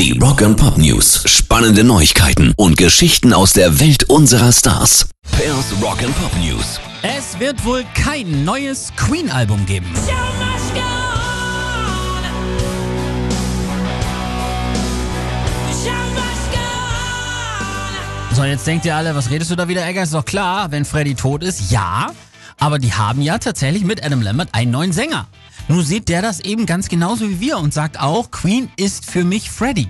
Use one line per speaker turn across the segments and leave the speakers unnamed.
Die Rock and Pop News. Spannende Neuigkeiten und Geschichten aus der Welt unserer Stars. Pairs Rock and Pop News.
Es wird wohl kein neues Queen-Album geben. So, jetzt denkt ihr alle, was redest du da wieder, Egger? Ist doch klar, wenn Freddy tot ist, ja. Aber die haben ja tatsächlich mit Adam Lambert einen neuen Sänger. Nun sieht der das eben ganz genauso wie wir und sagt auch, Queen ist für mich Freddy.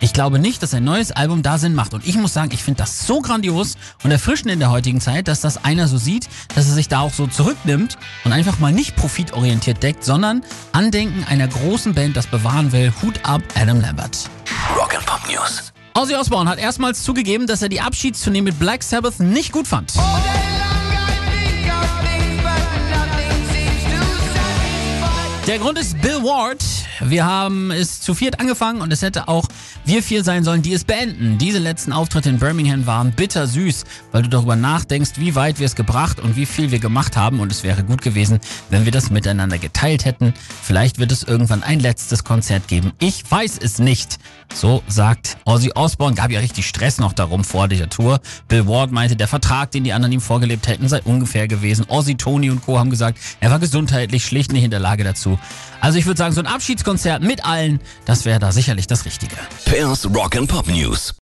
Ich glaube nicht, dass ein neues Album da Sinn macht. Und ich muss sagen, ich finde das so grandios und erfrischend in der heutigen Zeit, dass das einer so sieht, dass er sich da auch so zurücknimmt und einfach mal nicht profitorientiert deckt, sondern Andenken einer großen Band das bewahren will. Hut ab, Adam Lambert.
Rock and Pop News.
Ozzy Osbourne hat erstmals zugegeben, dass er die Abschiedstournee mit Black Sabbath nicht gut fand. Der Grund ist Bill Ward. Wir haben es zu viert angefangen und es hätte auch wir vier sein sollen, die es beenden. Diese letzten Auftritte in Birmingham waren bittersüß, weil du darüber nachdenkst, wie weit wir es gebracht und wie viel wir gemacht haben und es wäre gut gewesen, wenn wir das miteinander geteilt hätten. Vielleicht wird es irgendwann ein letztes Konzert geben. Ich weiß es nicht. So sagt Ozzy Osbourne. Gab ja richtig Stress noch darum vor dieser Tour. Bill Ward meinte, der Vertrag, den die anderen ihm vorgelebt hätten, sei ungefähr gewesen. Ozzy, Tony und Co. haben gesagt, er war gesundheitlich schlicht nicht in der Lage dazu. Also ich würde sagen, so ein Abschiedskonzert mit allen, das wäre da sicherlich das Richtige.
Pairs Rock and Pop News.